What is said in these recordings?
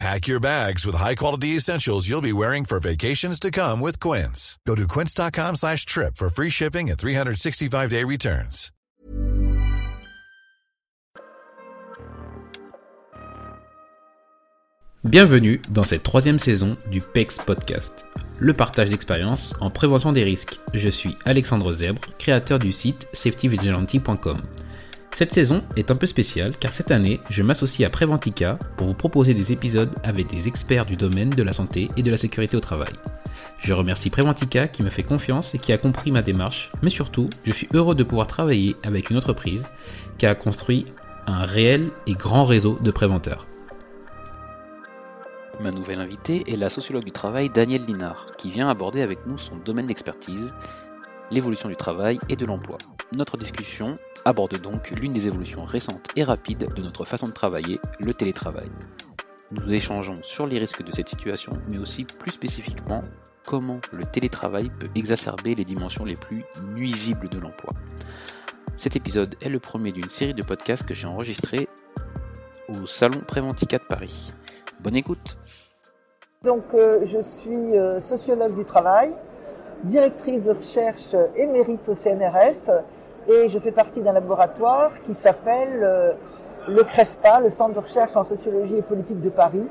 Pack your bags with high-quality essentials you'll be wearing for vacations to come with Quince. Go to quince.com slash trip for free shipping and 365-day returns. Bienvenue dans cette troisième saison du PEX Podcast, le partage d'expériences en prévention des risques. Je suis Alexandre Zèbre, créateur du site safetyvigilante.com. Cette saison est un peu spéciale car cette année, je m'associe à Preventica pour vous proposer des épisodes avec des experts du domaine de la santé et de la sécurité au travail. Je remercie Preventica qui me fait confiance et qui a compris ma démarche, mais surtout, je suis heureux de pouvoir travailler avec une entreprise qui a construit un réel et grand réseau de préventeurs. Ma nouvelle invitée est la sociologue du travail Danielle Linard, qui vient aborder avec nous son domaine d'expertise, l'évolution du travail et de l'emploi. Notre discussion aborde donc l'une des évolutions récentes et rapides de notre façon de travailler, le télétravail. Nous échangeons sur les risques de cette situation, mais aussi plus spécifiquement comment le télétravail peut exacerber les dimensions les plus nuisibles de l'emploi. Cet épisode est le premier d'une série de podcasts que j'ai enregistré au Salon Préventica de Paris. Bonne écoute Donc euh, je suis euh, sociologue du travail, directrice de recherche émérite au CNRS et je fais partie d'un laboratoire qui s'appelle euh, le CRESPA, le Centre de recherche en sociologie et politique de Paris,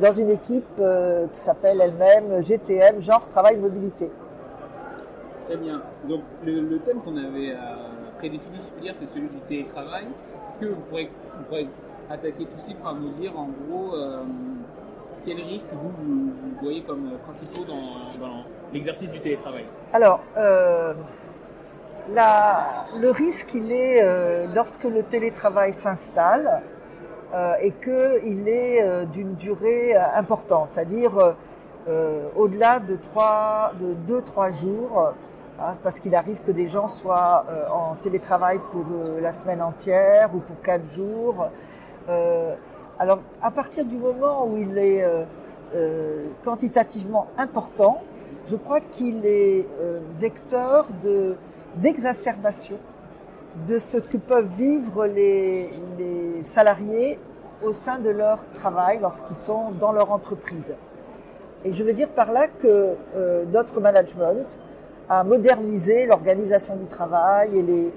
dans une équipe euh, qui s'appelle elle-même GTM, genre travail mobilité. Très bien. Donc le, thème qu'on avait euh, prédéfini, si je peux dire, c'est celui du télétravail. Est-ce que vous pourrez, attaquer tout de suite par nous dire en gros quels risques vous voyez comme principaux dans, dans l'exercice du télétravail Alors, euh, le risque, il est euh, lorsque le télétravail s'installe euh, et qu'il est d'une durée importante, c'est-à-dire au-delà de trois, de deux, trois jours, hein, parce qu'il arrive que des gens soient en télétravail pour la semaine entière ou pour quatre jours. alors, à partir du moment où il est quantitativement important, je crois qu'il est vecteur de d'exacerbation de ce que peuvent vivre les, les, salariés au sein de leur travail lorsqu'ils sont dans leur entreprise. Et je veux dire par là que euh, notre management a modernisé l'organisation du travail et les,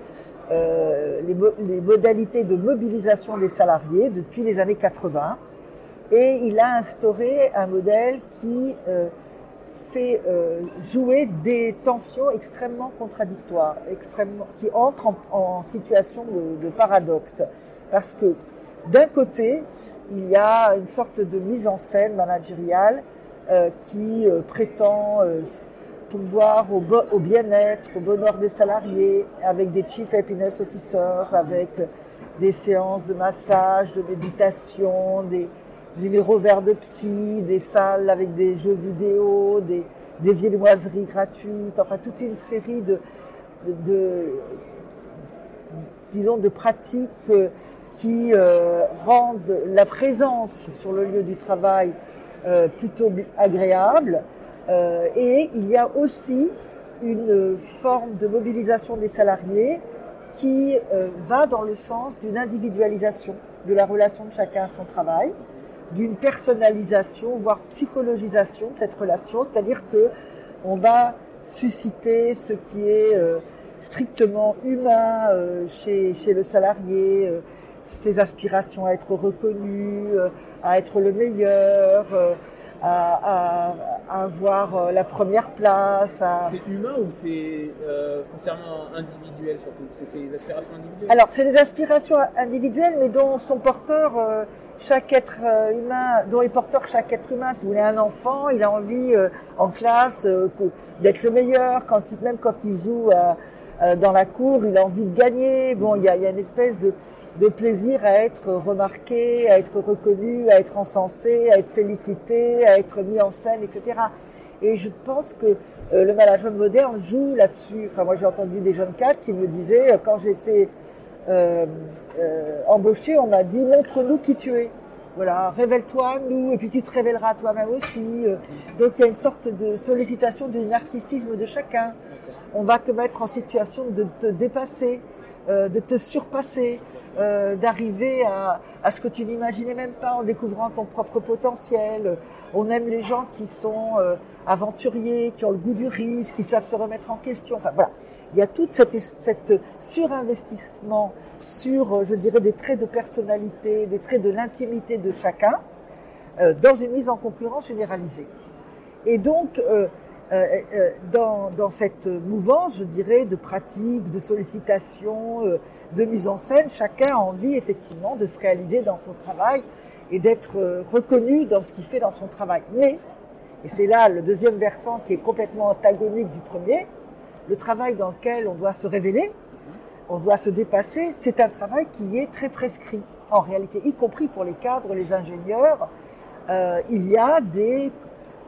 euh, les, les, modalités de mobilisation des salariés depuis les années 80. Et il a instauré un modèle qui euh, fait euh, jouer des tensions extrêmement contradictoires, extrêmement, qui entrent en, situation de, de, paradoxe. Parce que d'un côté, il y a une sorte de mise en scène managériale euh, qui euh, prétend pouvoir au, au bien-être, au bonheur des salariés, avec des chief happiness officers, avec des séances de massage, de méditation, des, numéros verts de psy, des salles avec des jeux vidéo, des, des viennoiseries gratuites, enfin toute une série de, de, disons, de pratiques qui euh, rendent la présence sur le lieu du travail euh, plutôt agréable. Euh, et il y a aussi une forme de mobilisation des salariés qui euh, va dans le sens d'une individualisation de la relation de chacun à son travail d'une personnalisation, voire psychologisation de cette relation, c'est-à-dire que on va susciter ce qui est euh, strictement humain euh, chez, chez le salarié, euh, ses aspirations à être reconnu, euh, à être le meilleur, euh, à, à, à, avoir la première place. À... C'est humain ou c'est foncièrement individuel surtout? C'est ses aspirations individuelles? Alors, c'est des aspirations individuelles, mais dont son porteur chaque être humain, dont est porteur chaque être humain. Si vous voulez un enfant, il a envie euh, en classe euh, d'être le meilleur. Quand il, même quand il joue euh, dans la cour, il a envie de gagner. Bon, il y a, y a une espèce de, de, plaisir à être remarqué, à être reconnu, à être encensé, à être félicité, à être mis en scène, etc. Et je pense que euh, le management moderne joue là-dessus. Enfin, moi, j'ai entendu des jeunes cadres qui me disaient, euh, quand j'étais euh, euh, embauché, on m'a dit, montre-nous qui tu es. Voilà, révèle-toi, nous, et puis tu te révéleras toi-même aussi. Euh, Donc, il y a une sorte de sollicitation du narcissisme de chacun. On va te mettre en situation de te dépasser, euh, de te surpasser, euh, d'arriver à, à ce que tu n'imaginais même pas en découvrant ton propre potentiel. On aime les gens qui sont euh, aventuriers, qui ont le goût du risque, qui savent se remettre en question. Enfin voilà, il y a tout cet, surinvestissement sur, euh, je dirais, des traits de personnalité, des traits de l'intimité de chacun, euh, dans une mise en concurrence généralisée. Et donc, euh, euh, euh, dans, dans cette mouvance, je dirais, de pratique, de sollicitation, euh, de mise en scène, chacun a envie effectivement de se réaliser dans son travail et d'être euh, reconnu dans ce qu'il fait dans son travail. Mais, et c'est là le deuxième versant qui est complètement antagonique du premier, le travail dans lequel on doit se révéler, on doit se dépasser, c'est un travail qui est très prescrit. En réalité, y compris pour les cadres, les ingénieurs, euh, il y a des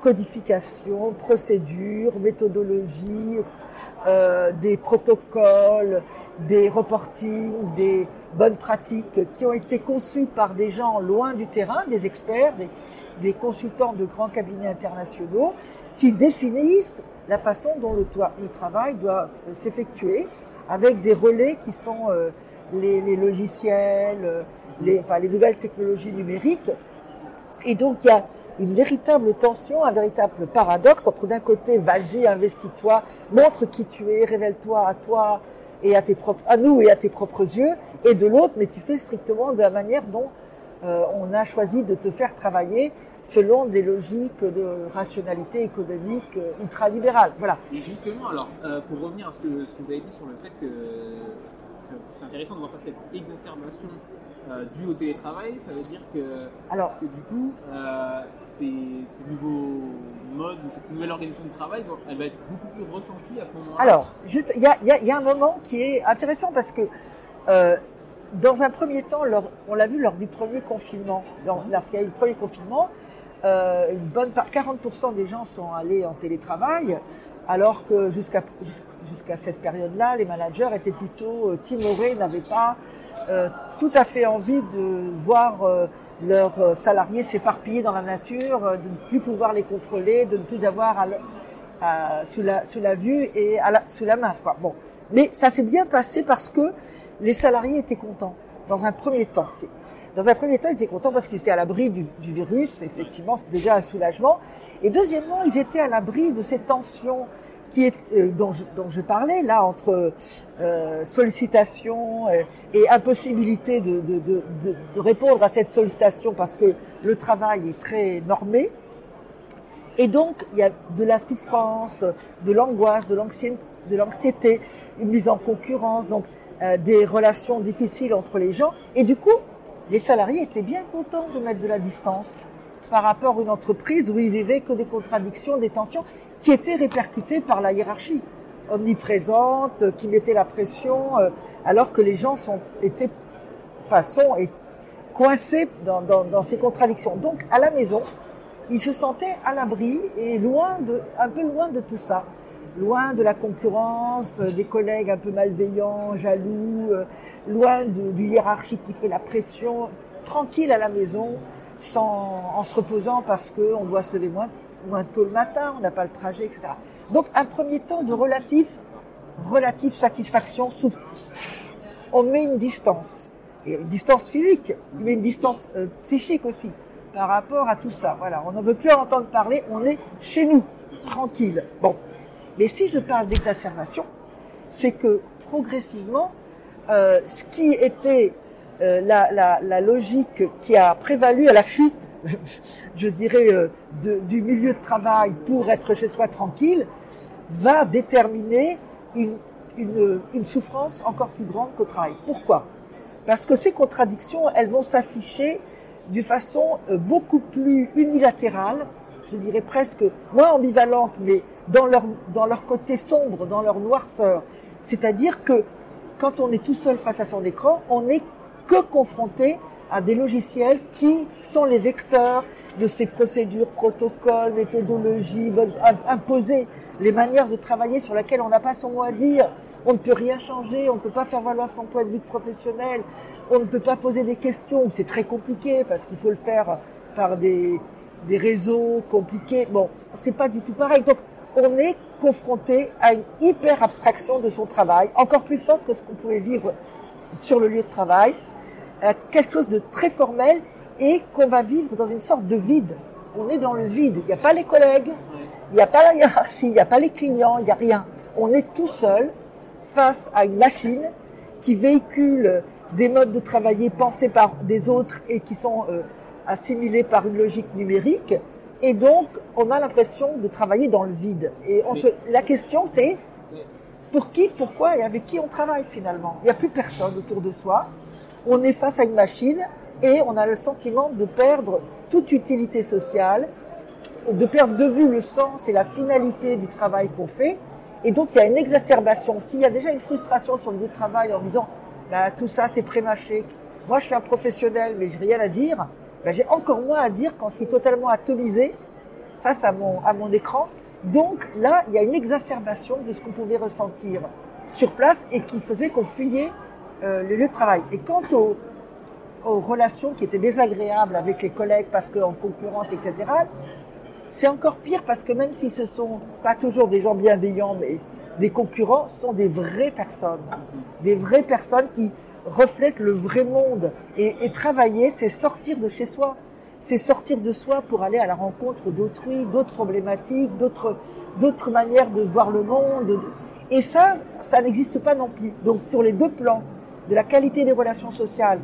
codifications, procédures, méthodologies, euh, des protocoles, des reportings, des bonnes pratiques qui ont été conçus par des gens loin du terrain, des experts, des, des consultants de grands cabinets internationaux, qui définissent la façon dont le, le travail doit s'effectuer, avec des relais qui sont euh, les, les, logiciels, euh, les, enfin, les nouvelles technologies numériques. Et donc il y a une véritable tension, un véritable paradoxe entre d'un côté, vas-y, investis-toi, montre qui tu es, révèle-toi à toi et à tes propres, à nous et à tes propres yeux, et de l'autre, mais tu fais strictement de la manière dont euh, on a choisi de te faire travailler selon des logiques de rationalité économique euh, ultralibérale. Voilà. Et justement, alors, euh, pour revenir à ce que, ce que vous avez dit sur le fait que c'est intéressant de voir ça, cette exacerbation euh, due au télétravail, ça veut dire que, Alors, que du coup, euh, ces, ces, nouveaux modes, cette nouvelle organisation du travail, elle va être beaucoup plus ressentie à ce moment-là. Alors, juste, il y a, y, y a, un moment qui est intéressant parce que euh, dans un premier temps, lors, on l'a vu lors du premier confinement, lorsqu'il y a eu le premier confinement, euh, une bonne part, 40% des gens sont allés en télétravail, alors que jusqu'à jusqu'à cette période-là, les managers étaient plutôt euh, timorés, n'avaient pas tout à fait envie de voir euh, leurs salariés s'éparpiller dans la nature, de ne plus pouvoir les contrôler, de ne plus avoir à, à, sous, la, sous la vue et à la, sous la main. Quoi. Bon, mais ça s'est bien passé parce que les salariés étaient contents dans un premier temps. Dans un premier temps, ils étaient contents parce qu'ils étaient à l'abri du, du, virus. Effectivement, c'est déjà un soulagement. Et deuxièmement, ils étaient à l'abri de ces tensions qui est, euh, dont, je, dont, je, parlais là entre euh, sollicitation et, et impossibilité de, de, de, de, répondre à cette sollicitation parce que le travail est très normé. Et donc, il y a de la souffrance, de l'angoisse, de l'anxiété, une mise en concurrence, donc euh, des relations difficiles entre les gens. Et du coup, les salariés étaient bien contents de mettre de la distance par rapport à une entreprise où ils vivaient que des contradictions, des tensions qui étaient répercutées par la hiérarchie omniprésente, qui mettait la pression, euh, alors que les gens sont étaient façon et coincés dans, dans, dans, ces contradictions. Donc à la maison, ils se sentaient à l'abri et loin de, un peu loin de tout ça, loin de la concurrence, des collègues un peu malveillants, jaloux, euh, loin du hiérarchie qui fait la pression, tranquille à la maison, sans, en se reposant parce qu'on doit se lever moins, moins tôt le matin, on n'a pas le trajet, etc. Donc un premier temps de relative, relative satisfaction souffre. On met une distance, et une distance physique, mais une distance euh, psychique aussi, par rapport à tout ça. Voilà, on n'en veut plus en entendre parler, on est chez nous, tranquille. Bon, mais si je parle d'exacerbation, c'est que progressivement, euh, ce qui était euh, la, la, la, logique qui a prévalu à la fuite, je dirais, euh, du milieu de travail pour être chez soi tranquille, va déterminer une, une, une souffrance encore plus grande qu'au travail. Pourquoi? Parce que ces contradictions, elles vont s'afficher d'une façon euh, beaucoup plus unilatérale, je dirais presque moins ambivalente, mais dans leur, dans leur côté sombre, dans leur noirceur. C'est-à-dire que quand on est tout seul face à son écran, on n'est que confronté à des logiciels qui sont les vecteurs de ces procédures, protocoles, méthodologies imposées les manières de travailler sur lesquelles on n'a pas son mot à dire. On ne peut rien changer, on ne peut pas faire valoir son point de vue professionnel, on ne peut pas poser des questions. C'est très compliqué parce qu'il faut le faire par des, des réseaux compliqués. Bon, c'est pas du tout pareil. Donc, on est confronté à une hyper abstraction de son travail, encore plus forte que ce qu'on pouvait vivre sur le lieu de travail, à quelque chose de très formel et qu'on va vivre dans une sorte de vide. On est dans le vide. Il n'y a pas les collègues, il n'y a pas la hiérarchie, il n'y a pas les clients, il n'y a rien. On est tout seul face à une machine qui véhicule des modes de travailler pensés par des autres et qui sont euh, assimilés par une logique numérique. Et donc, on a l'impression de travailler dans le vide. Et on se, la question, c'est pour qui, pourquoi et avec qui on travaille finalement. Il n'y a plus personne autour de soi. On est face à une machine et on a le sentiment de perdre toute utilité sociale, de perdre de vue le sens et la finalité du travail qu'on fait. Et donc, il y a une exacerbation. S'il y a déjà une frustration sur le lieu de travail en disant, bah, tout ça, c'est prémâché. Moi, je suis un professionnel, mais j'ai rien à dire ben, j'ai encore moins à dire quand je suis totalement atomisé face à mon écran. Donc là, il y a une exacerbation de ce qu'on pouvait ressentir sur place et qui faisait qu'on fuyait euh, le lieu de travail. Et quant aux, aux relations qui étaient désagréables avec les collègues parce qu'en concurrence, etc., c'est encore pire parce que même si ce sont pas toujours des gens bienveillants, mais des concurrents, sont des vraies personnes. Des vraies personnes qui, reflète le vrai monde. Et, travailler, c'est sortir de chez soi. C'est sortir de soi pour aller à la rencontre d'autrui, d'autres problématiques, d'autres, d'autres manières de voir le monde. Et ça, ça n'existe pas non plus. Donc sur les deux plans, de la qualité des relations sociales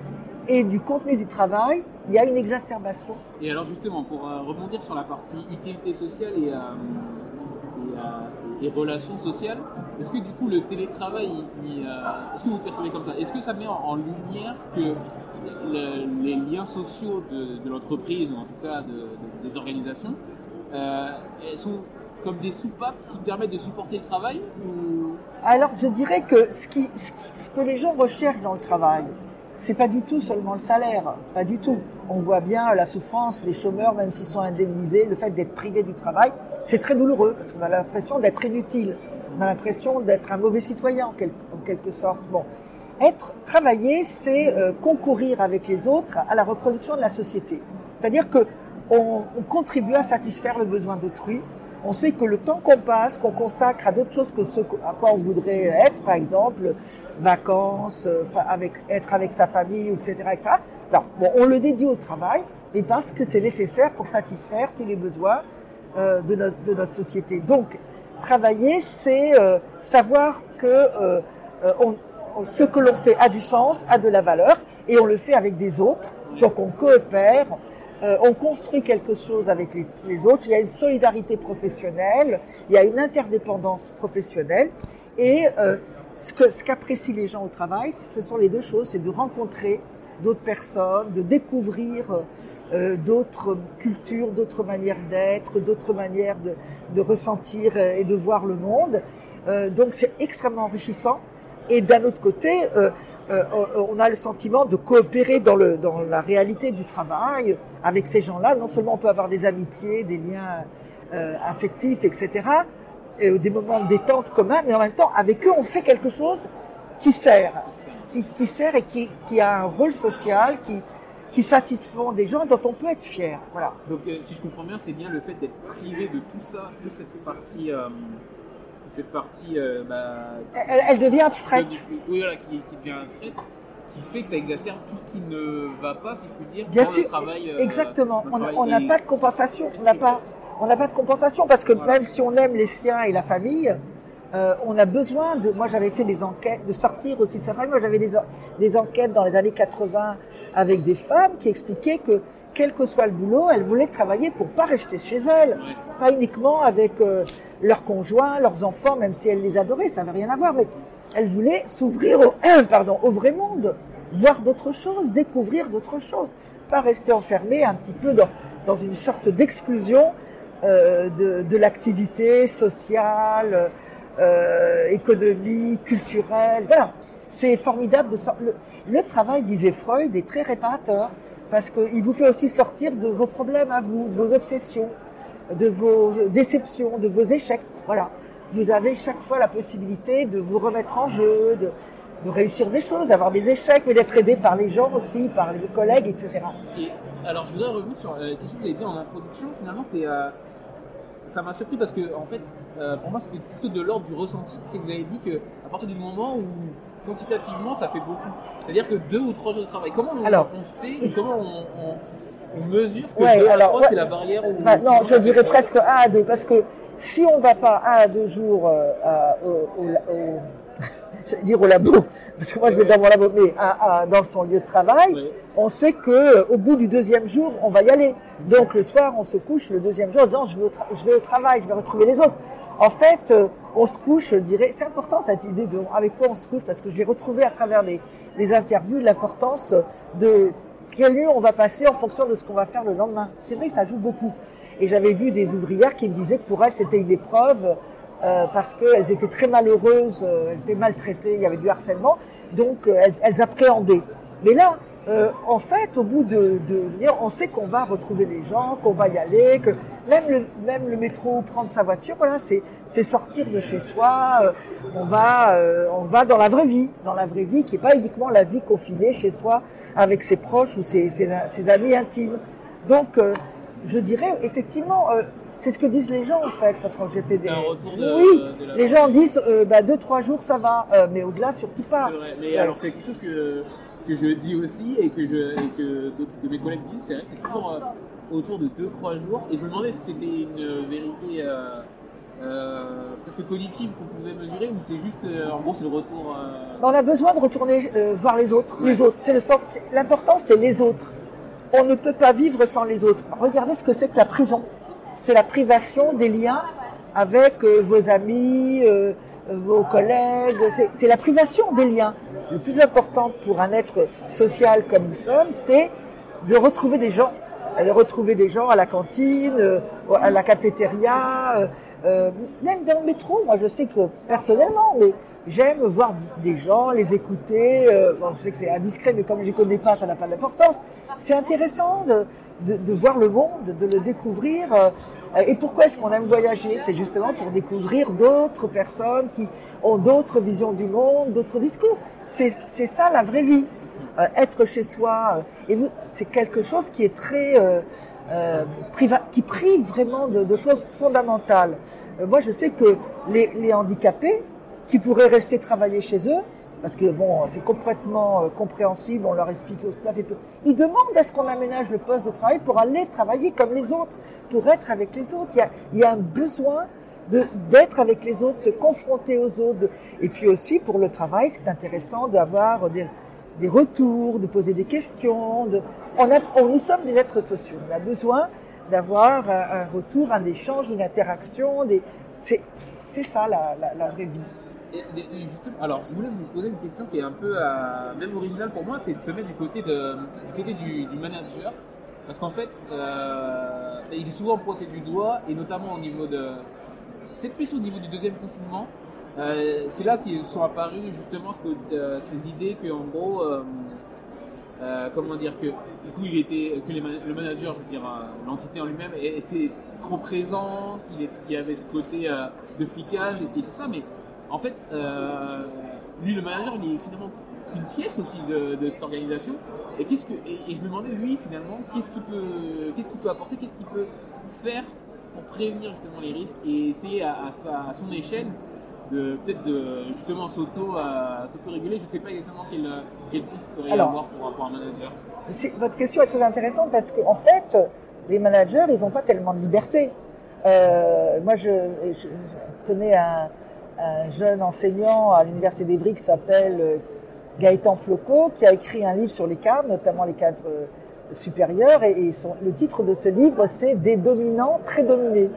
et du contenu du travail, il y a une exacerbation. Et alors justement, pour euh, rebondir sur la partie utilité sociale et, euh, et, relations sociales, est-ce que du coup le télétravail, est-ce que vous percevez comme ça? Est-ce que ça met en, lumière que les liens sociaux de, l'entreprise, ou en tout cas des organisations, euh, sont comme des soupapes qui permettent de supporter le travail Alors je dirais que ce, que les gens recherchent dans le travail, c'est pas du tout seulement le salaire, pas du tout. On voit bien la souffrance des chômeurs, même s'ils sont indemnisés, le fait d'être privés du travail, c'est très douloureux parce qu'on a l'impression d'être inutile, on a l'impression d'être un mauvais citoyen en quelque, sorte. Bon, être travailler, c'est euh, concourir avec les autres à la reproduction de la société. C'est-à-dire que on, on, contribue à satisfaire le besoin d'autrui. On sait que le temps qu'on passe, qu'on consacre à d'autres choses que ce à quoi on voudrait être, par exemple, vacances, euh, être avec sa famille, etc., on le dédie au travail, mais parce que c'est nécessaire pour satisfaire tous les besoins euh, de, notre, société. Donc, travailler, c'est euh, savoir que ce que l'on fait a du sens, a de la valeur, et on le fait avec des autres. Donc, on coopère, on construit quelque chose avec les, autres. Il y a une solidarité professionnelle, il y a une interdépendance professionnelle, et ce que ce qu'apprécient les gens au travail, ce sont les deux choses, c'est de rencontrer d'autres personnes, de découvrir euh, d'autres cultures, d'autres manières d'être, d'autres manières de, de, ressentir et de voir le monde. Euh, donc c'est extrêmement enrichissant. Et d'un autre côté, euh, on a le sentiment de coopérer dans, le, dans la réalité du travail avec ces gens-là. Non seulement on peut avoir des amitiés, des liens euh, affectifs, etc euh, des moments de détente communs, mais en même temps, avec eux, on fait quelque chose qui sert, qui, qui sert et qui, qui, a un rôle social, qui, qui satisfont des gens dont on peut être fier. Voilà. Donc, euh, si je comprends bien, c'est bien le fait d'être privé de tout ça, toute cette partie, euh, cette partie, euh, bah, elle, elle, devient abstraite. oui, voilà, qui, qui, devient abstraite, qui fait que ça exacerbe tout ce qui ne va pas, si je puis dire, bien dans sûr, le travail. exactement. on n'a pas de compensation. On n'a pas on n'a pas de compensation parce que même si on aime les siens et la famille, euh, on a besoin de. Moi, j'avais fait des enquêtes, de sortir aussi de sa famille. Moi, j'avais des, des enquêtes dans les années 80 avec des femmes qui expliquaient que quel que soit le boulot, elles voulaient travailler pour pas rester chez elles, pas uniquement avec euh, leurs conjoints, leurs enfants, même si elles les adoraient, ça n'avait rien à voir, mais elles voulaient s'ouvrir au, pardon, au vrai monde, voir d'autres choses, découvrir d'autres choses, pas rester enfermées un petit peu dans, dans une sorte d'exclusion euh, de, de l'activité sociale, euh, économique, culturelle. Voilà, c'est formidable de sortir. Le, travail, disait Freud, est très réparateur parce qu'il vous fait aussi sortir de vos problèmes à vous, de vos obsessions, de vos déceptions, de vos échecs. Voilà. vous avez chaque fois la possibilité de vous remettre en jeu, de, réussir des choses, d'avoir des échecs, mais d'être aidé par les gens aussi, par les collègues, etc. Et alors, je voudrais revenir sur euh, quelque chose que vous avez dit en introduction. Finalement, c'est euh, ça m'a surpris parce que, en fait, euh, pour moi, c'était plutôt de l'ordre du ressenti. C'est que vous avez dit que à partir du moment où quantitativement, ça fait beaucoup. C'est-à-dire que deux ou trois jours de travail. Comment on, Alors, on sait, comment on, on- on mesure que Ouais, deux à alors, trois, ouais. c'est la barrière où Bah, non, je dirais presque 1 à 2, parce que si on va pas 1 à 2 jours euh, à- au, au, au- je vais dire au labo, parce que moi je vais dans mon labo, mais à- à- dans son lieu de travail, on sait que euh, au bout du deuxième jour, on va y aller. Donc le soir, on se couche le deuxième jour en disant je vais au, je vais au travail, je vais retrouver les autres. En fait, euh, on se couche, je dirais, c'est important cette idée de avec quoi on se couche, parce que j'ai retrouvé à travers les, les interviews l'importance de quelle nuit on va passer en fonction de ce qu'on va faire le lendemain. C'est vrai ça joue beaucoup. Et j'avais vu des ouvrières qui me disaient que pour elles c'était une épreuve euh, parce qu'elles étaient très malheureuses, euh, elles étaient maltraitées, il y avait du harcèlement, donc euh, elles, elles appréhendaient. Mais là, euh, en fait, au bout de, de on sait qu'on va retrouver les gens, qu'on va y aller, que même le, même le métro, prendre sa voiture, voilà, c'est c'est sortir de chez soi. euh, on va euh, on va dans la vraie vie, dans la vraie vie qui est pas uniquement la vie confinée chez soi avec ses proches ou ses, ses, ses amis intimes. Donc, euh, je dirais effectivement, euh, c'est ce que disent les gens en fait, parce que j'ai fait des C'est un retour de- oui, de les gens disent euh, bah, deux trois jours ça va, euh, mais au-delà surtout pas. C'est vrai. Mais alors, c'est quelque chose que, que je dis aussi et que, je, et que d'autres de mes collègues disent. C'est vrai que c'est toujours euh, autour de 2-3 jours. Et je me demandais si c'était une vérité euh, euh, presque cognitive qu'on pouvait mesurer ou c'est juste, en gros, c'est le retour. euh, On a besoin de retourner voir les autres. Ouais. Les autres, c'est le L'important, c'est les autres. On ne peut pas vivre sans les autres. Regardez ce que c'est que la prison. C'est la privation des liens avec vos amis, euh, euh, collègues. C'est- la privation des liens. Le plus important pour un être social comme nous sommes, c'est de retrouver des gens. De retrouver des gens à la cantine, euh, à la cafétéria, euh, même dans le métro. Moi, je sais que personnellement, j'aime voir des gens, les écouter. bon, je sais que c'est indiscret, mais comme je les connais pas, ça n'a pas d'importance. C'est intéressant de, de, de voir le monde, de le découvrir. Euh, et pourquoi est-ce qu'on aime voyager? C'est justement pour découvrir d'autres personnes qui ont d'autres visions du monde, d'autres discours. C'est ça la vraie vie. Euh, être chez soi, euh, et c'est quelque chose qui est très euh, euh, qui prive vraiment de, de choses fondamentales. Euh, moi, je sais que les, les handicapés qui pourraient rester travailler chez eux, parce que bon, c'est complètement euh, compréhensible, on leur explique tout à fait peu. Ils demandent à ce qu'on aménage le poste de travail pour aller travailler comme les autres, pour être avec les autres. Il y a, un besoin d'être avec les autres, se confronter aux autres. Et puis aussi pour le travail, c'est intéressant d'avoir des, retours, de poser des questions. On nous sommes des êtres sociaux. On a besoin d'avoir un, retour, un échange, une interaction. C'est ça la, la, la vraie vie. Justement, alors, je voulais vous poser une question qui est un peu euh, même originale pour moi, c'est de se mettre du côté, du, côté du, manager. Parce qu'en fait, euh, il est souvent pointé du doigt, et notamment au niveau de. Peut-être plus au niveau du deuxième confinement. Euh, c'est là qu'ils sont apparus justement ces idées que, en gros, comment dire, que du coup, il était, que le manager, je veux dire, l'entité en lui-même était trop présent, qu'il y avait ce côté de flicage et, et tout ça, mais en fait, euh, lui, le manager, il est finalement qu'une pièce aussi de, de cette organisation. Et qu'est-ce que, et, et je me demandais lui, finalement, qu'est-ce qu'il peut, qu'est-ce qu'il peut apporter, qu'est-ce qu'il peut faire pour prévenir justement les risques et essayer à, à sa- à son échelle de peut-être de justement s'auto à s'auto-réguler. Je sais pas exactement quelle, quelle piste il pourrait y Alors, avoir pour, pour un manager. Votre question est très intéressante parce que en fait, les managers, ils n'ont pas tellement de liberté. Euh, moi, je, je- je connais un, un jeune enseignant à l'université d'Evry qui s'appelle euh, Gaëtan Floco, qui a écrit un livre sur les cadres, notamment les cadres euh, supérieurs, et, et son- le titre de ce livre, c'est Des dominants très dominés.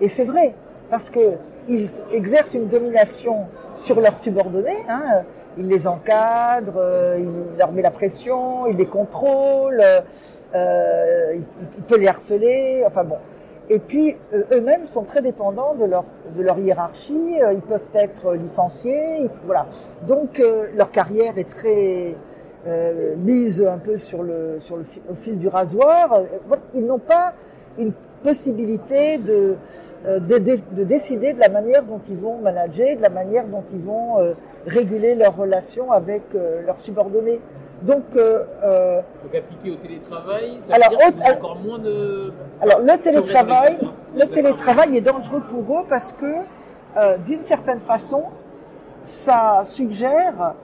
Et c'est vrai, parce que ils exercent une domination sur leurs subordonnés. Hein, il les encadre, euh, il leur met la pression, il les contrôle, euh, il, les harceler. Enfin bon. Et puis euh, eux-mêmes sont très dépendants de leur de leur hiérarchie. euh, ils peuvent être licenciés. voilà. Donc euh, leur carrière est très mise un peu sur le sur le au fil du rasoir. Ils n'ont pas une possibilité de, de, de- de décider de la manière dont ils vont manager, de la manière dont ils vont réguler leurs relations avec leurs subordonnés. Donc, euh, euh, Donc appliqué au télétravail, ça Alors, veut dire ont encore moins de... alors le télétravail, le télétravail est dangereux pour eux parce que, euh, d'une certaine façon, ça suggère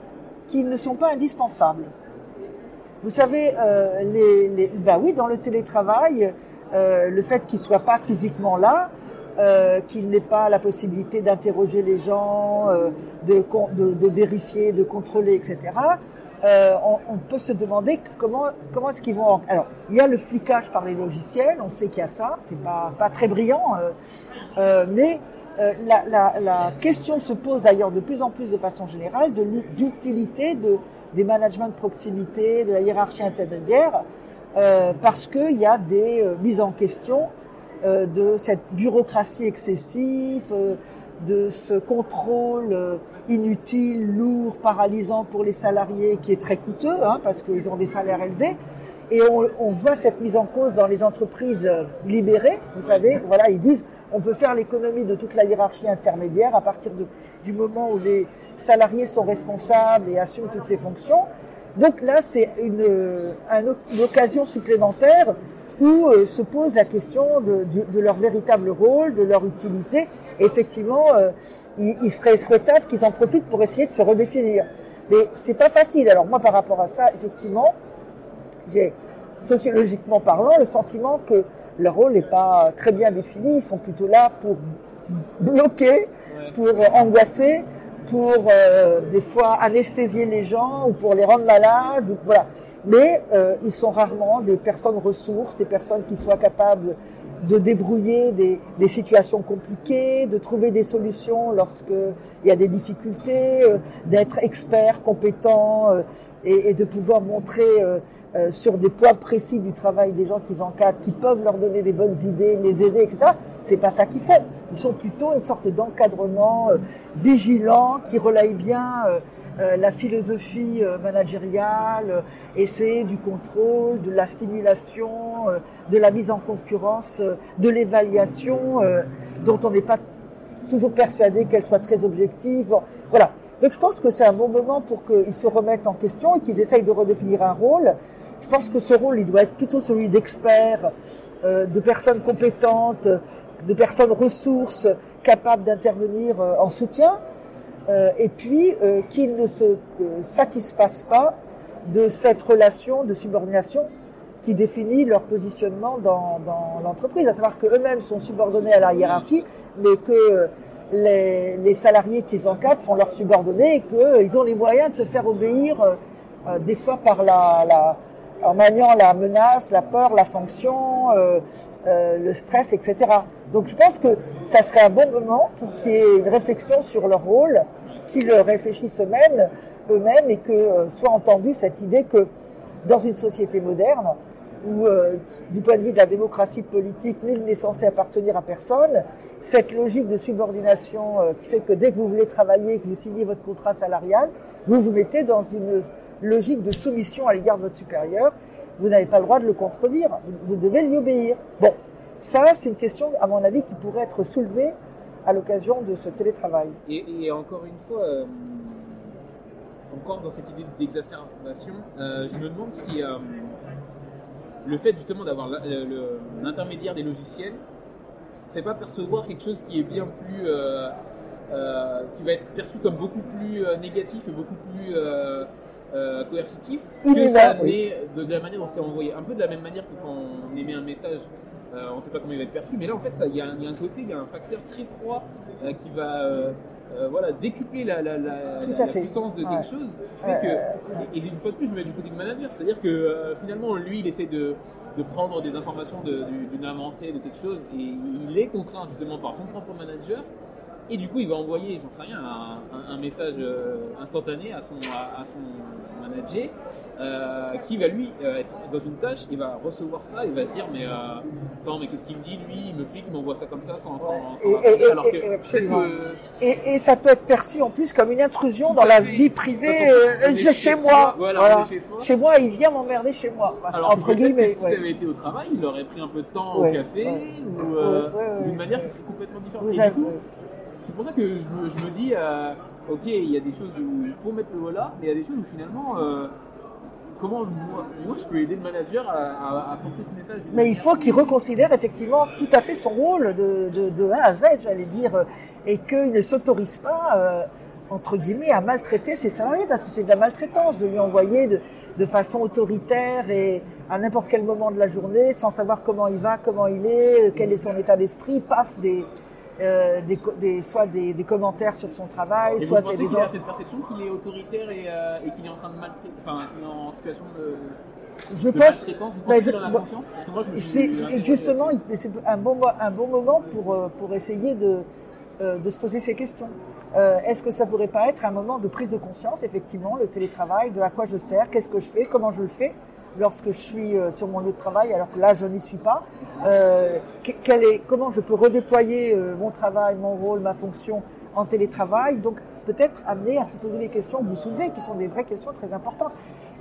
qu'ils ne sont pas indispensables. Vous savez, euh, les, les, bah oui, dans le télétravail, euh, le fait qu'ils soient pas physiquement là, euh, qu'il n'ait pas la possibilité d'interroger les gens, euh, de, de, de vérifier, de contrôler, etc. euh, on, on peut se demander comment comment est-ce qu'ils vont. Alors, il y a le flicage par les logiciels, on sait qu'il y a ça, c'est pas pas très brillant, euh, euh, mais euh, la, la, la question se pose d'ailleurs de plus en plus de façon générale de d'utilité de, des managements de proximité, de la hiérarchie intermédiaire, euh, parce qu'il y a des euh, mises en question de cette bureaucratie excessive, de ce contrôle inutile, lourd, paralysant pour les salariés, qui est très coûteux, hein, parce qu'ils ont des salaires élevés. Et on, on voit cette mise en cause dans les entreprises libérées. Vous savez, voilà, ils disent on peut faire l'économie de toute la hiérarchie intermédiaire à partir de, du moment où les salariés sont responsables et assument toutes ces fonctions. Donc là, c'est une, euh, un- une occasion supplémentaire où euh, se pose la question de, de- de leur véritable rôle, de leur utilité. Et effectivement, euh, il, il serait souhaitable qu'ils en profitent pour essayer de se redéfinir. Mais c'est pas facile. Alors moi, par rapport à ça, effectivement, j'ai sociologiquement parlant le sentiment que leur rôle n'est pas très bien défini. Ils sont plutôt là pour bloquer, pour angoisser, pour euh, des fois anesthésier les gens ou pour les rendre malades. ou- voilà. Mais euh, ils sont rarement des personnes ressources, des personnes qui soient capables de débrouiller des, des situations compliquées, de trouver des solutions lorsque il y a des difficultés, euh, d'être experts, compétents euh, et, et de pouvoir montrer euh, sur des points précis du travail des gens qu'ils encadrent, qui peuvent leur donner des bonnes idées, les aider, etc. C'est pas ça qu'ils font. Ils sont plutôt une sorte d'encadrement euh, vigilant qui relaye bien euh, la philosophie managériale, essayer du contrôle, de la stimulation, de la mise en concurrence, de l'évaluation, dont on n'est pas toujours persuadé qu'elle soit très objective. Voilà. Donc je pense que c'est un bon moment pour qu'ils se remettent en question et qu'ils essayent de redéfinir un rôle. Je pense que ce rôle, il doit être plutôt celui d'experts, euh, de personnes compétentes, de personnes ressources capables d'intervenir euh, en soutien, euh, et puis euh, qu'ils ne se euh, satisfassent pas de cette relation de subordination qui définit leur positionnement dans, dans l'entreprise, à savoir qu'eux-mêmes sont subordonnés à la hiérarchie, mais que les, les salariés qu'ils encadrent sont leurs subordonnés et qu'ils ont les moyens de se faire obéir euh, euh, des fois par la, la, en maniant la menace, la peur, la sanction, euh, euh, le stress, etc. Donc je pense que ça serait un bon moment pour qu'il y ait une réflexion sur leur rôle, qu'ils réfléchissent eux-mêmes, eux-mêmes et que euh, soit entendue cette idée que dans une société moderne, où euh, du point de vue de la démocratie politique, nul n'est censé appartenir à personne, cette logique de subordination euh, qui fait que dès que vous voulez travailler, que vous signez votre contrat salarial, vous vous mettez dans une logique de soumission à l'égard de votre supérieur. Vous n'avez pas le droit de le contredire, vous, devez lui obéir. Bon, ça c'est une question, à mon avis, qui pourrait être soulevée à l'occasion de ce télétravail. Et, encore une fois, euh, encore dans cette idée d'exacerbation, euh, je me demande si euh, le fait justement d'avoir l'intermédiaire des logiciels ne fait pas percevoir quelque chose qui est bien plus. qui va être perçu comme beaucoup plus négatif et beaucoup plus euh, coercitif que ça oui. de, de la manière dont c'est envoyé. Un peu de la même manière que quand on émet un message, euh, on ne sait pas comment il va être perçu, mais là en fait il y, a un- il y a un côté, il y a un facteur très froid euh, qui va voilà, décupler la, puissance de Ouais. quelque chose qui fait Ouais, que, ouais, et, et une fois de plus je me mets du côté du manager, c'est-à-dire que finalement lui il essaie de, de prendre des informations de- d'une avancée de quelque chose et il est contraint justement par son propre manager Et du coup, il va envoyer, j'en sais rien, un, message euh, instantané à son, à, à son manager euh, qui va lui euh, être dans une tâche, il va recevoir ça, il va se dire mais euh, attends mais qu'est-ce qu'il me dit lui, il me flique, il m'envoie ça comme ça sans, sans, sans Et- raconter, et- alors et- que et peut-être absolument. que- Et, et ça peut être perçu en plus comme une intrusion Tout dans la fait. vie privée. chez, moi, voilà, chez soi. Chez moi, il vient m'emmerder chez moi. Alors entre guillemets. si ouais. ça avait été au travail, il aurait pris un peu de temps Ouais, au café ouais. ou d'une manière qui serait complètement différente. C'est pour ça que je me, dis, euh, ok, il y a des choses où il faut mettre le haut là, mais il y a des choses où finalement, euh, comment moi, moi, je peux aider le manager à, porter ce message Mais il faut qu'il reconsidère effectivement tout à fait son rôle de, A à Z, j'allais dire, euh, et qu'il ne s'autorise pas, entre guillemets, à maltraiter ses salariés, parce que c'est de la maltraitance de lui envoyer de, de façon autoritaire et à n'importe quel moment de la journée, sans savoir comment il va, comment il est, quel est son état d'esprit, paf, des, euh, des, soit des, des commentaires sur son travail, Et vous soit c'est des qu'il a cette perception qu'il est autoritaire et, euh, et qu'il est en train de maltraiter, enfin, qu'il est en situation de, Je de pense, Vous bah, pensez je- qu'il en a bon, conscience? Parce que moi, je me suis C'est- interrogé justement, c'est un bon, un bon moment pour, euh, pour essayer de, euh, de se poser ces questions. Euh, Est-ce que ça pourrait pas être un moment de prise de conscience, effectivement, le télétravail, de à quoi je sers, qu'est-ce que je fais, comment je le fais? Lorsque je suis euh, sur mon lieu de travail, alors que là, je n'y suis pas. Euh, comment je peux redéployer euh, mon travail, mon rôle, ma fonction en télétravail? Donc, peut-être amener à se poser les questions que vous soulevez, qui sont des vraies questions très importantes.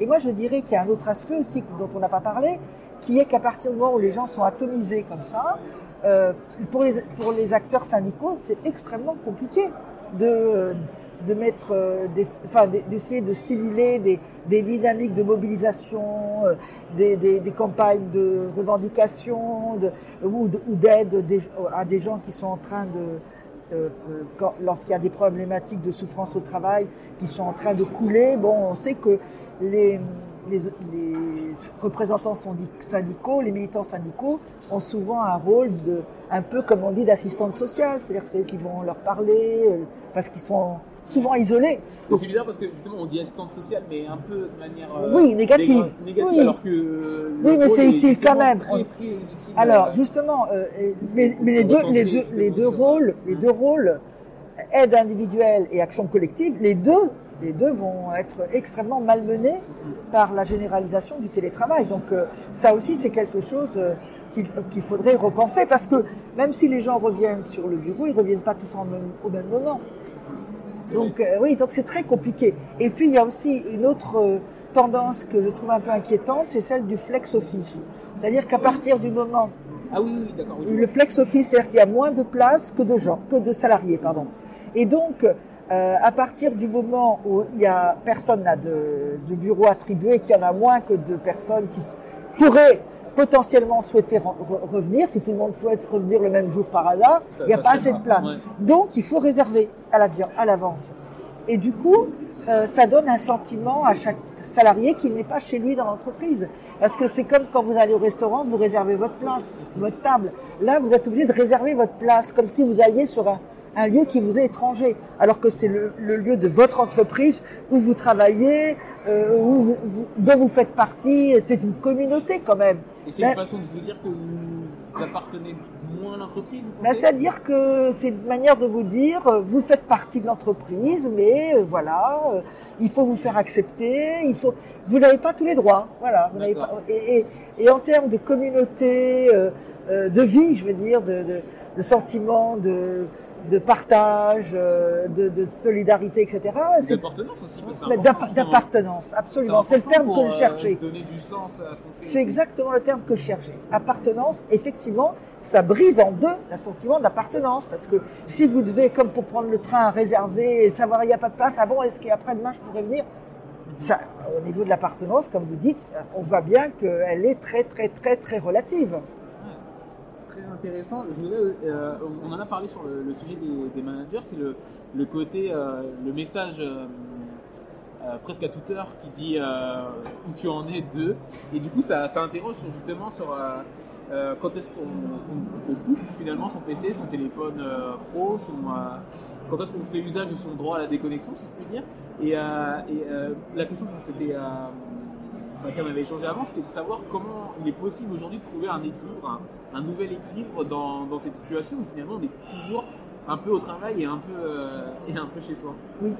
Et moi, je dirais qu'il y a un autre aspect aussi dont on n'a pas parlé, qui est qu'à partir du moment où les gens sont atomisés comme ça, pour, les, pour les acteurs syndicaux, c'est extrêmement compliqué de, de mettre, euh, des, enfin, d'essayer de stimuler des, des dynamiques de mobilisation, euh, des, des, des campagnes de revendication de, ou de- ou d'aide à des gens qui sont en train de, euh, euh, lorsqu'il y a des problématiques de souffrance au travail qui sont en train de couler. Bon, on sait que les, les, les représentants syndi- syndicaux, les militants syndicaux ont souvent un rôle de, un peu comme on dit, d'assistante sociale, c'est-à-dire que c'est eux qui vont leur parler parce qu'ils sont souvent isolés. C'est bizarre parce que justement on dit assistante sociale, mais un peu de manière euh, Oui, négative. négative, Oui. alors que Oui, mais c'est est utile quand même. Très, très utile, Alors euh, justement, euh, euh, mais, mais les, deux, les, deux, les deux rôles, les deux rôles, aide individuelle et action collective, les deux, les deux vont être extrêmement malmenés par la généralisation du télétravail. Donc euh, ça aussi, c'est quelque chose euh, qu'il qu'il faudrait repenser parce que même si les gens reviennent sur le bureau, ils reviennent pas tous en même- au même moment. Donc euh, oui, donc c'est très compliqué. Et puis il y a aussi une autre euh, tendance que je trouve un peu inquiétante, c'est celle du flex office. C'est-à-dire qu'à partir du moment Ah oui, oui, d'accord. oui, je le flex office, c'est-à-dire qu'il y a moins de places que de gens, que de salariés, pardon. Et donc, euh, à partir du moment où il y a personne n'a de, de bureau attribué, qu'il y en a moins que de personnes qui pourraient potentiellement souhaiter re- re- revenir, si tout le monde souhaite revenir le même jour par hasard, il n'y a pas se assez de place. ouais. Donc, il faut réserver à l'avance. Et du coup, euh, ça donne un sentiment à chaque salarié qu'il n'est pas chez lui dans l'entreprise. Parce que c'est comme quand vous allez au restaurant, vous réservez votre place, votre table. Là, vous êtes obligé de réserver votre place, comme si vous alliez sur un, un lieu qui vous est étranger, alors que c'est le, le lieu de votre entreprise où vous travaillez, euh, où vous- vous- dont vous faites partie. C'est une communauté quand même. Et c'est une façon de vous dire que vous appartenez moins à l'entreprise Ben, C'est-à-dire que c'est une manière de vous dire, euh, vous faites partie de l'entreprise, mais euh, voilà, euh, il faut vous faire accepter, il faut, vous n'avez pas tous les droits, voilà. Vous n'avez pas, D'accord. et, et, et en termes de communauté, euh, euh, de vie, je veux dire, de, de, de sentiment, de, de partage, euh, de, de solidarité, etc. c'est- D'appartenance aussi. D'appartenance, absolument. C'est le terme pour, que je euh, cherchais. se donner du sens à ce qu'on fait. C'est exactement le terme que je cherchais. Appartenance, effectivement, ça brise en deux le sentiment d'appartenance. Parce que si vous devez, comme pour prendre le train, réserver et savoir il n'y a pas de place, ah bon, est-ce qu'après-demain je pourrais venir? Ça, Au niveau de l'appartenance, comme vous dites, on voit bien qu'elle est très, très, très, très relative. Très intéressant. Euh, on en a parlé sur le, sujet des, managers, c'est le, le côté, euh, le message euh, presque à toute heure qui dit où tu en es de. Et du coup, ça, ça interroge justement sur quand est-ce qu'on on- on coupe finalement son PC, son téléphone pro, quand est-ce qu'on fait usage de son droit à la déconnexion, si je puis dire. Et, et la question euh, sur laquelle on avait échangé avant, c'était de savoir comment il est possible aujourd'hui de trouver un équilibre, un, nouvel équilibre dans, cette situation où finalement on est toujours un peu au travail et un peu, euh, et un peu chez soi. Oui.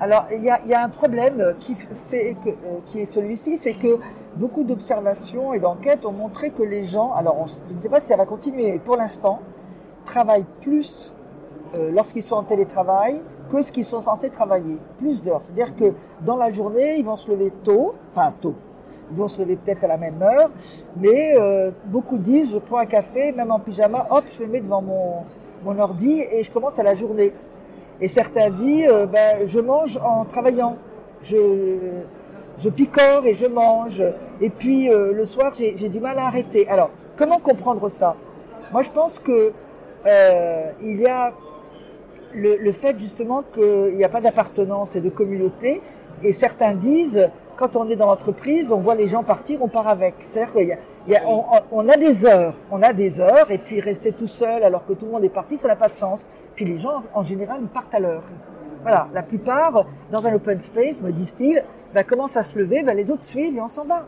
Alors, il y a, un problème qui, fait que, euh, qui est celui-ci, c'est que beaucoup d'observations et d'enquêtes ont montré que les gens, alors je ne sais pas si ça va continuer, mais pour l'instant, travaillent plus euh, lorsqu'ils sont en télétravail que ce qu'ils sont censés travailler. Plus d'heures. C'est-à-dire que dans la journée, ils vont se lever tôt, enfin tôt. Ils vont se lever peut-être à la même heure, mais euh, beaucoup disent, je prends un café, même en pyjama, hop, je me mets devant mon, mon ordi et je commence à la journée. Et certains disent, euh, ben, je mange en travaillant. Je, je picore et je mange. Et puis euh, le soir, j'ai du mal à arrêter. Alors, comment comprendre ça? Moi, je pense que il y a le, le fait justement qu'il n'y a pas d'appartenance et de communauté. Et certains disent, quand on est dans l'entreprise, on voit les gens partir, on part avec. C'est-à-dire y a, des heures, on a des heures, et puis rester tout seul alors que tout le monde est parti, ça n'a pas de sens. Puis les gens, en général, ils partent à l'heure. Voilà, la plupart, dans un open space, me disent-ils, ben, commencent à se lever, ben, les autres suivent et on s'en va.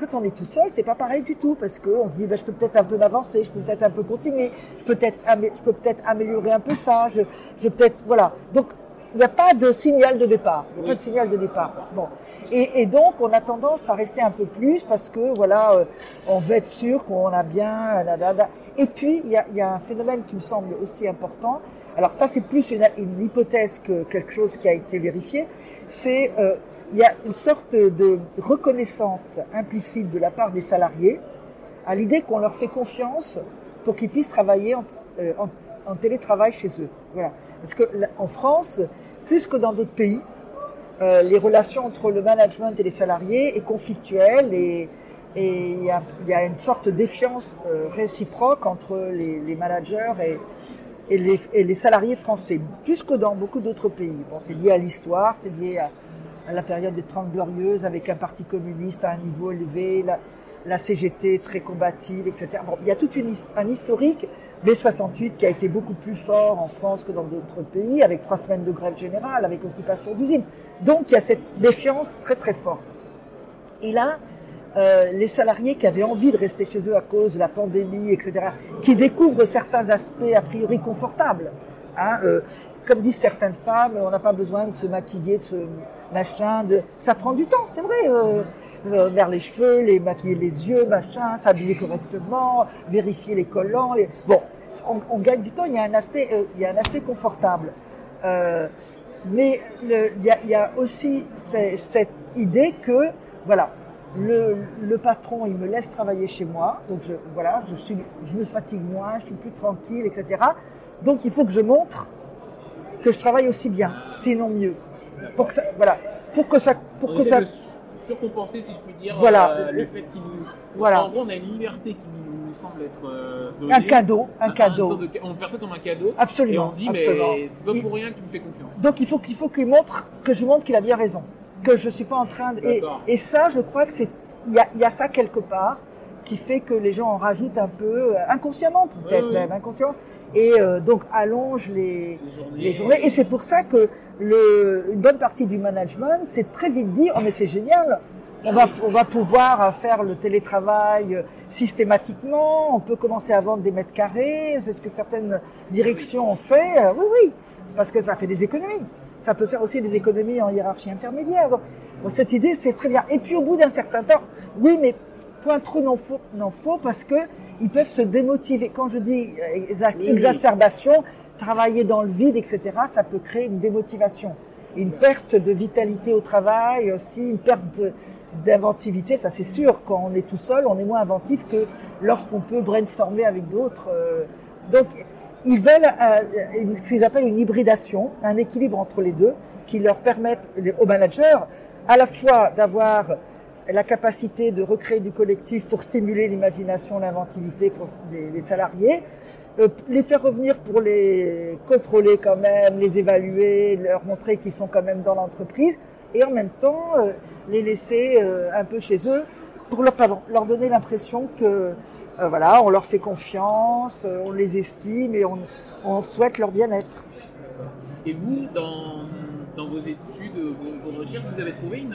Quand on est tout seul, c'est pas pareil du tout, parce que on se dit, ben, je peux peut-être un peu m'avancer, je peux peut-être un peu continuer, je peux peut-être, peut-être améliorer un peu ça, je, je peut-être, voilà. Donc, il n'y a pas de signal de départ. Il n'y a pas de signal de départ. Bon. Et, et donc, on a tendance à rester un peu plus parce que, voilà, euh, on veut être sûr qu'on a bien, da, da, da. Et puis, il y a, y a un phénomène qui me semble aussi important. Alors ça, c'est plus une, une hypothèse que quelque chose qui a été vérifié. C'est, euh, il y a une sorte de reconnaissance implicite de la part des salariés à l'idée qu'on leur fait confiance pour qu'ils puissent travailler en, euh, en- télétravail chez eux. Voilà. Parce que en France, plus que dans d'autres pays, euh, les relations entre le management et les salariés est conflictuelle et il y a, y a une sorte de défiance euh, réciproque entre les, les managers et, et, les, et les salariés français, plus que dans beaucoup d'autres pays. Bon, c'est lié à l'histoire, c'est lié à, à la période des Trente Glorieuses avec un parti communiste à un niveau élevé, la, la CGT très combative, etc. Bon, il y a tout une, un historique, mai 68 qui a été beaucoup plus fort en France que dans d'autres pays, avec trois semaines de grève générale, avec occupation d'usines. Donc il y a cette défiance très très forte. Et là, euh, les salariés qui avaient envie de rester chez eux à cause de la pandémie, etc., qui découvrent certains aspects a priori confortables. Hein, euh, comme disent certaines femmes, on n'a pas besoin de se maquiller, de se machin, de... ça prend du temps, c'est vrai. Euh, vers les cheveux, les maquiller les yeux, machin, s'habiller correctement, vérifier les collants. Les... Bon, on, on gagne du temps. Il y a un aspect, euh, il y a un aspect confortable. Euh, mais le- il y, a, il y a aussi ce- cette idée que, voilà, le, le patron, il me laisse travailler chez moi, donc je, voilà, je, suis, je me fatigue moins, je suis plus tranquille, etc. Donc il faut que je montre que je travaille aussi bien, sinon mieux. Pour que ça, voilà, pour que ça, pour que ça, surcompenser, si je puis dire, Voilà. euh, le fait qu'il nous. Voilà. En gros, on a une liberté qui nous semble être euh, donnée. un cadeau, un cadeau. de on perçoit comme un cadeau. Absolument, Et on dit, absolument. mais c'est pas pour rien qu'il me fait confiance. Donc il faut qu'il faut qu'il montre que je montre qu'il a bien raison, que je suis pas en train de et, et ça je crois que c'est il y a, y a ça quelque part qui fait que les gens en rajoutent un peu euh, inconsciemment peut-être Oui, oui. même inconsciemment et euh, donc allonge les Les journées. les journées et c'est pour ça que le une bonne partie du management c'est très vite dit oh mais c'est génial on va, on va pouvoir euh, faire le télétravail euh, systématiquement, on peut commencer à vendre des mètres carrés, c'est ce que certaines directions ont fait. Euh, Oui, oui, parce que ça fait des économies. Ça peut faire aussi des économies en hiérarchie intermédiaire. Donc, bon, cette idée, c'est très bien. Et puis au bout d'un certain temps, oui, mais point trop n'en faut, n'en faut parce que ils peuvent se démotiver. Quand je dis euh, exa- Oui, oui. exacerbation, travailler dans le vide, etc., ça peut créer une démotivation, une perte de vitalité au travail, aussi une perte d'inventivité. Ça, c'est sûr. Quand on est tout seul, on est moins inventif que lorsqu'on peut brainstormer avec d'autres. euh. Donc, ils veulent euh, ce qu'ils appellent une hybridation, un équilibre entre les deux, qui leur permettent aux managers à la fois d'avoir la capacité de recréer du collectif pour stimuler l'imagination, l'inventivité des, salariés, euh, les faire revenir pour les contrôler quand même, les évaluer, leur montrer qu'ils sont quand même dans l'entreprise, et en même temps euh, les laisser euh, un peu chez eux pour leur, pardon, leur donner l'impression que voilà, on leur fait confiance, on les estime et on, on souhaite leur bien-être. Et vous, dans, dans vos études, vos, vos recherches, vous avez trouvé une,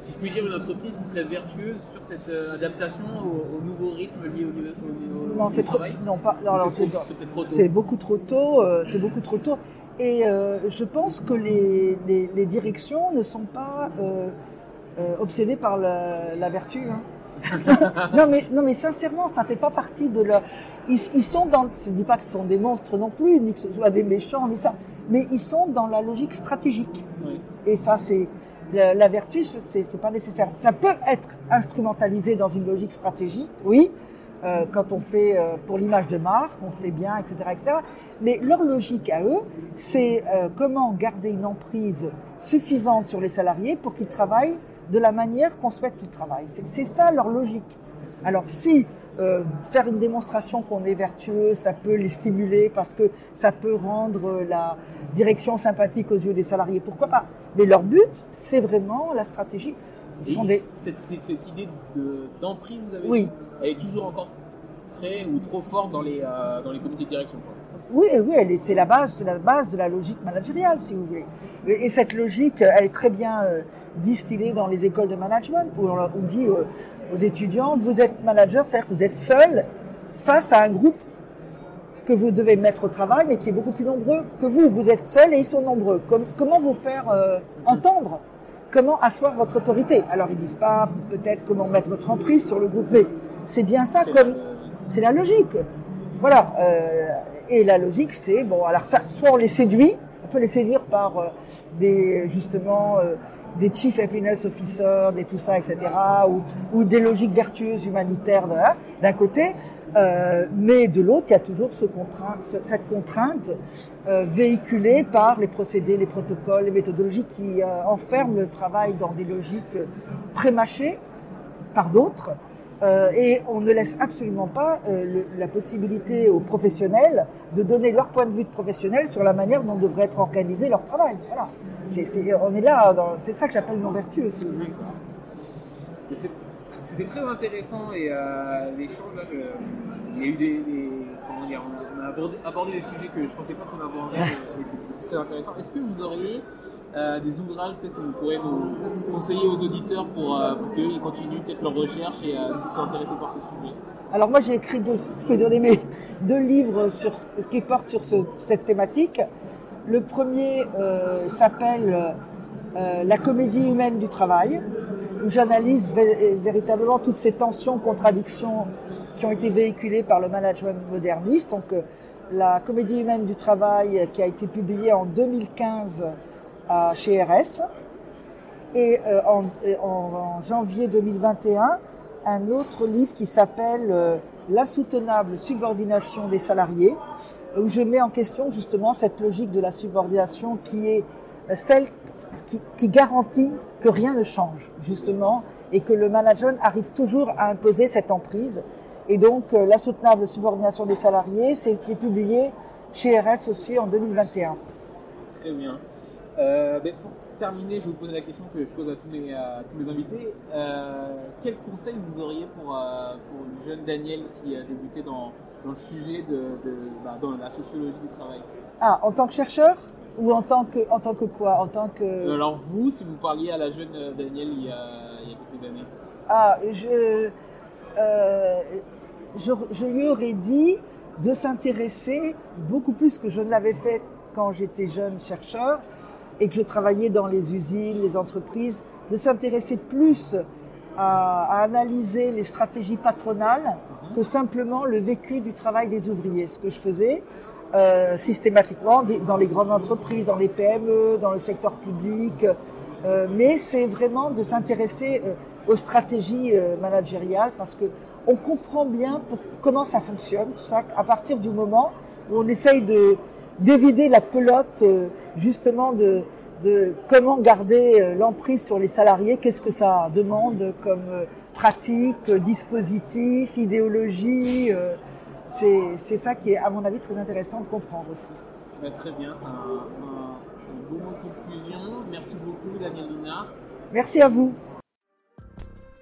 si je puis dire, une entreprise qui serait vertueuse sur cette euh, adaptation au, au nouveau rythme lié au, au, au, non, c'est trop, travail non, pas, non, C'est trop- peut-être trop tôt. c'est beaucoup trop tôt. euh, c'est beaucoup trop tôt. Et euh, je pense que les, les, les directions ne sont pas obsédées par la, la vertu. hein. non, mais, non, mais sincèrement, ça fait pas partie de leur. Ils, ils sont dans. Je ne dis pas que ce sont des monstres non plus, ni que ce soit des méchants, ni ça. Mais ils sont dans la logique stratégique. Oui. Et ça, c'est la, la vertu, c'est pas nécessaire. Ça peut être instrumentalisé dans une logique stratégique, oui, euh, quand on fait euh, pour l'image de marque, on fait bien, etc., etc. Mais leur logique à eux, c'est euh, comment garder une emprise suffisante sur les salariés pour qu'ils travaillent de la manière qu'on souhaite qu'ils travaillent. C'est ça leur logique. Alors si euh, faire une démonstration qu'on est vertueux, ça peut les stimuler parce que ça peut rendre la direction sympathique aux yeux des salariés, pourquoi pas? Mais leur but, c'est vraiment la stratégie. Sont des... cette, idée de- d'emprise, vous avez Oui. dit, elle est toujours encore très ou trop forte dans les, euh, dans les comités de direction. Quoi. Oui, oui, c'est la base, c'est la base de la logique managériale, si vous voulez. Et, et cette logique, elle est très bien euh, distillée dans les écoles de management, où on, on dit euh, aux étudiants, vous êtes manager, c'est-à-dire que vous êtes seul face à un groupe que vous devez mettre au travail, mais qui est beaucoup plus nombreux que vous. Vous êtes seul et ils sont nombreux. Com- comment vous faire euh, entendre? Comment asseoir votre autorité? Alors ils disent pas peut-être comment mettre votre emprise sur le groupe, mais c'est bien ça comme c'est la logique. Voilà. euh, et la logique, c'est bon. Alors ça, soit on les séduit, on peut les séduire par euh, des justement des chief happiness officers, des tout ça, etc. Ou, ou des logiques vertueuses humanitaires d'un côté. Euh, mais de l'autre, il y a toujours ce- cette contrainte euh, véhiculée par les procédés, les protocoles, les méthodologies qui euh, enferment le travail dans des logiques prémâchées par d'autres. Euh, et on ne laisse absolument pas euh, la possibilité aux professionnels de donner leur point de vue de professionnel sur la manière dont devrait être organisé leur travail. Voilà. C'est, on est là, c'est ça que j'appelle non vertueux. si vous voulez. D'accord. Et c'est- C'était très intéressant et euh, l'échange là, il y a eu des, des- comment dire, on a abordé, abordé des sujets que je pensais pas qu'on aborderait et, et c'était très intéressant. Est-ce que vous auriez euh, des ouvrages peut-être que vous pourrez nous conseiller aux auditeurs pour, euh, pour qu'ils continuent peut-être leur recherche et euh, s'ils sont intéressés par ce sujet? Alors moi j'ai écrit deux, je peux donner mes deux livres sur, qui portent sur ce- cette thématique. Le premier euh, s'appelle euh, La comédie humaine du travail, où j'analyse véritablement toutes ces tensions, contradictions qui ont été véhiculées par le management moderniste. Donc euh, la comédie humaine du travail euh, qui a été publiée en 2015 à, chez RS. Et euh, en, janvier 2021, un autre livre qui s'appelle euh, L'insoutenable subordination des salariés, où je mets en question justement cette logique de la subordination qui est euh, celle qui garantit que rien ne change, justement, et que le management arrive toujours à imposer cette emprise. Et donc, euh, L'insoutenable subordination des salariés, c'était publié chez RS aussi en 2021. Très bien. Euh, ben, pour terminer, je vais vous poser la question que je pose à tous mes, à tous mes invités. Euh, quel conseil vous auriez pour, euh, pour le jeune Daniel qui a débuté dans, dans le sujet de, de bah, dans la sociologie du travail? Ah, en tant que chercheur ou en tant que, en tant que quoi? En tant que Euh, Alors vous, si vous parliez à la jeune euh, Daniel il y a, il y a quelques années, Ah, je, euh, je, lui aurais dit de s'intéresser beaucoup plus que je ne l'avais fait quand j'étais jeune chercheur et que je travaillais dans les usines, les entreprises, de s'intéresser plus à, analyser les stratégies patronales que simplement le vécu du travail des ouvriers. Ce que je faisais euh, systématiquement dans les grandes entreprises, dans les PME, dans le secteur public, euh, mais c'est vraiment de s'intéresser aux stratégies euh, managériales parce que on comprend bien pour- comment ça fonctionne, tout ça, à partir du moment où on essaye de d'évider la pelote euh, justement de, de comment garder euh, l'emprise sur les salariés, qu'est-ce que ça demande comme pratique, dispositif, idéologie. c'est c'est ça qui est, à mon avis, très intéressant de comprendre aussi. Bah, très bien, c'est un, un, un beau mot de conclusion. Merci beaucoup Daniel Linard. Merci à vous.